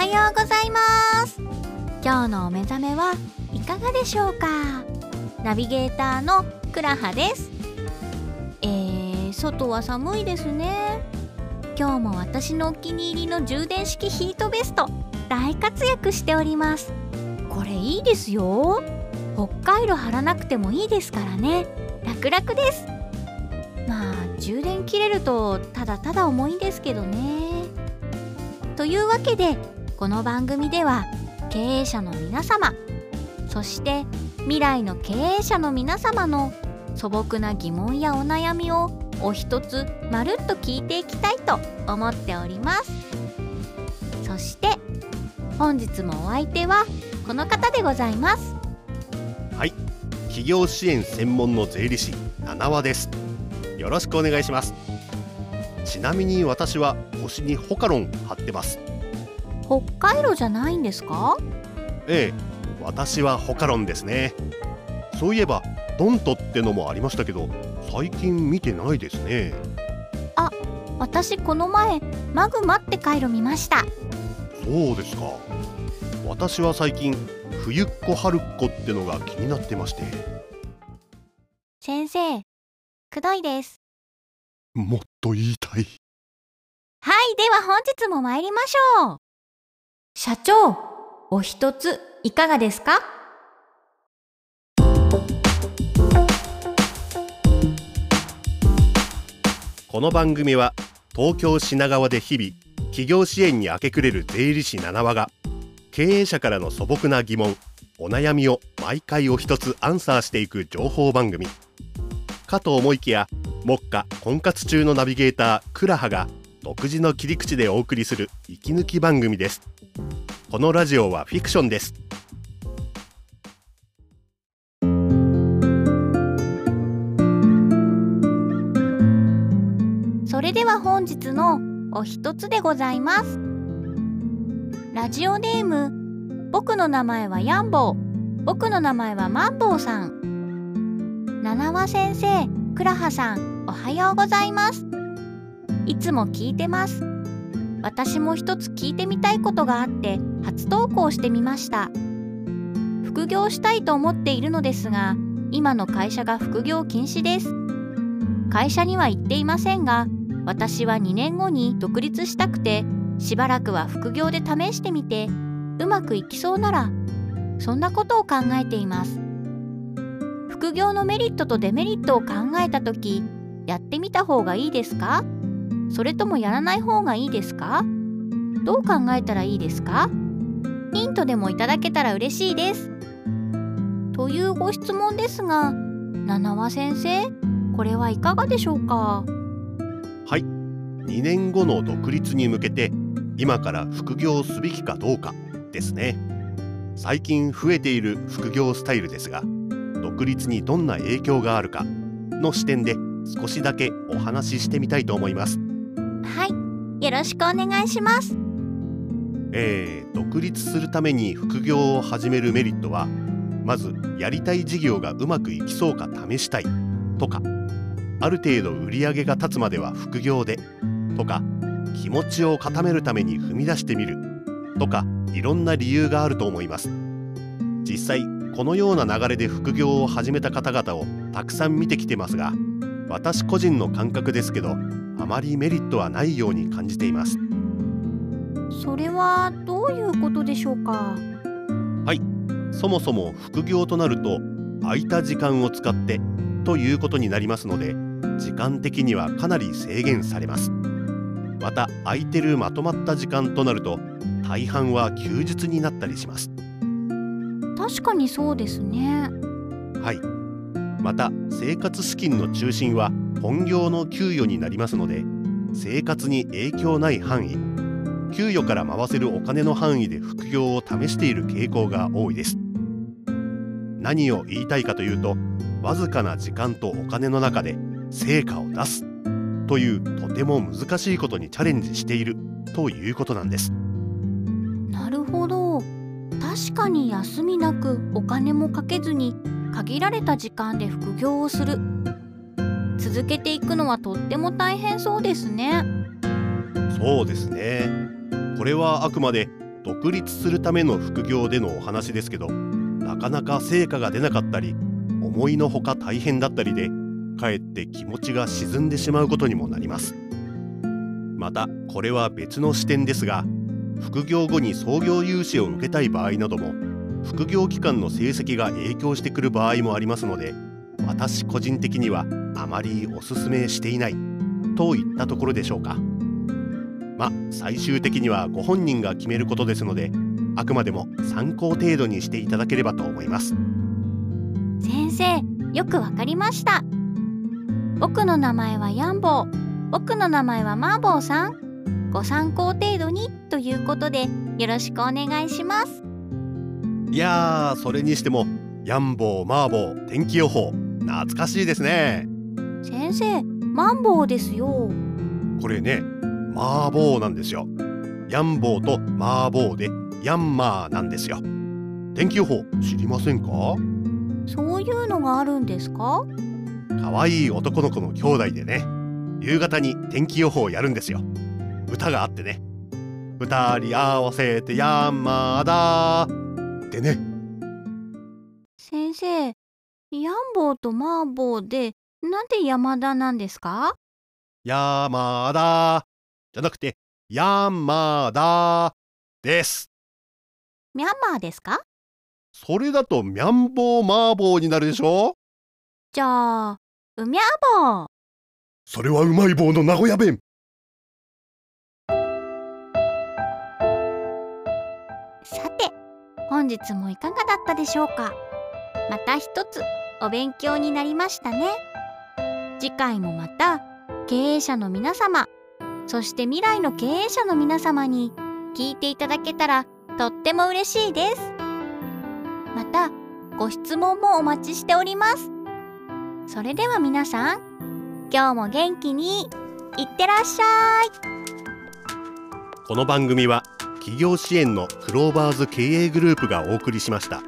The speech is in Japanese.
はようございます。今日のお目覚めはいかがでしょうか？ナビゲーターのクラハです。えー、外は寒いですね。今日も私のお気に入りの充電式ヒートベスト大活躍しております。これいいですよ。北海道貼らなくてもいいですからね。楽々です。まあ充電切れるとただただ重いんですけどね。というわけでこの番組では経営者の皆様そして未来の経営者の皆様の素朴な疑問やお悩みをお一つまるっと聞いていきたいと思っております。そして本日もお相手はこの方でございます。はい。企業支援専門の税理士七和です。よろしくお願いします。ちなみに私は腰にホカロン貼ってます。北海道じゃないんですか？ええ私はホカロンですね。そういえばドントってのもありましたけど最近見てないですね。あ私この前マグマって回路見ました。そうですか。私は最近冬っ子春っ子ってのが気になってまして。先生くどいです。もっと言いたい。はいでは本日も参りましょう社長お一ついかがですか？この番組は東京品川で日々企業支援に明け暮れる税理士七和が経営者からの素朴な疑問お悩みを毎回お一つアンサーしていく情報番組。かと思いきや目下婚活中のナビゲータークラハが独自の切り口でお送りする息抜き番組です。このラジオはフィクションです。それでは本日のお一つでございます。ラジオネーム僕の名前はヤンボー。僕の名前はマンボウさん。七和先生クラハさんおはようございます。いつも聞いてます。私も一つ聞いてみたいことがあって初投稿してみました。副業したいと思っているのですが今の会社が副業禁止です。会社には行っていませんが私は2年後に独立したくてしばらくは副業で試してみてうまくいきそうならそんなことを考えています。副業のメリットとデメリットを考えた時やってみた方がいいですか？それともやらない方がいいですか？どう考えたらいいですか？ヒントでもいただけたら嬉しいです。というご質問ですが七和先生これはいかがでしょうか？はい。2年後の独立に向けて今から副業すべきかどうかですね。最近増えている副業スタイルですが独立にどんな影響があるかの視点で少しだけお話ししてみたいと思います。はい。よろしくお願いします。えー、独立するために副業を始めるメリットはまずやりたい事業がうまくいきそうか試したいとかある程度売り上げが立つまでは副業でとか気持ちを固めるために踏み出してみるとかいろんな理由があると思います。実際このような流れで副業を始めた方々をたくさん見てきてますが私個人の感覚ですけどあまりメリットはないように感じています。それはどういうことでしょうか？そもそも副業となると空いた時間を使ってということになりますので時間的にはかなり制限されます。また空いてるまとまった時間となると大半は休日になったりします。確かにそうですね。はいまた生活資金の中心は本業の給与になりますので生活に影響ない範囲給与から回せるお金の範囲で副業を試している傾向が多いです。何を言いたいかというとわずかな時間とお金の中で成果を出すというとても難しいことにチャレンジしているということなんです。なるほど。確かに休みなくお金もかけずに限られた時間で副業をする。続けていくのはとっても大変そうですね。そうですね。これはあくまで独立するための副業でのお話ですけどなかなか成果が出なかったり思いのほか大変だったりでかえって気持ちが沈んでしまうことにもなります。またこれは別の視点ですが副業後に創業融資を受けたい場合なども副業期間の成績が影響してくる場合もありますので私個人的にはあまりおすすめしていないといったところでしょうか。まあ最終的にはご本人が決めることですのであくまでも参考程度にしていただければと思います。先生よくわかりました。僕の名前はヤンボー。僕の名前はマーボーさん。ご参考程度にということでよろしくお願いします。いやーそれにしてもヤンボーマーボー天気予報懐かしいですね。先生マンボウですよ。これねマーボーなんですよ。ヤンボーとマーボーでヤンマーなんですよ。天気予報知りませんか？そういうのがあるんですか？可愛い男の子の兄弟でね夕方に天気予報をやるんですよ。歌があってね。二人合わせてヤンマーだーってね。先生ヤンボウとマーボウでなんで山田なんですか？ヤーマーだーじゃなくてヤンマーだーです。ミャンマーですか？それだとミャンボーマーボーになるでしょ？じゃあうみゃぼうそれはうまい棒の名古屋弁本日もいかがだったでしょうか？また一つお勉強になりましたね。次回もまた経営者の皆様そして未来の経営者の皆様に聞いていただけたらとっても嬉しいです。またご質問もお待ちしております。それでは皆さん今日も元気にいってらっしゃい。この番組は企業支援のクローバーズ経営グループがお送りしました。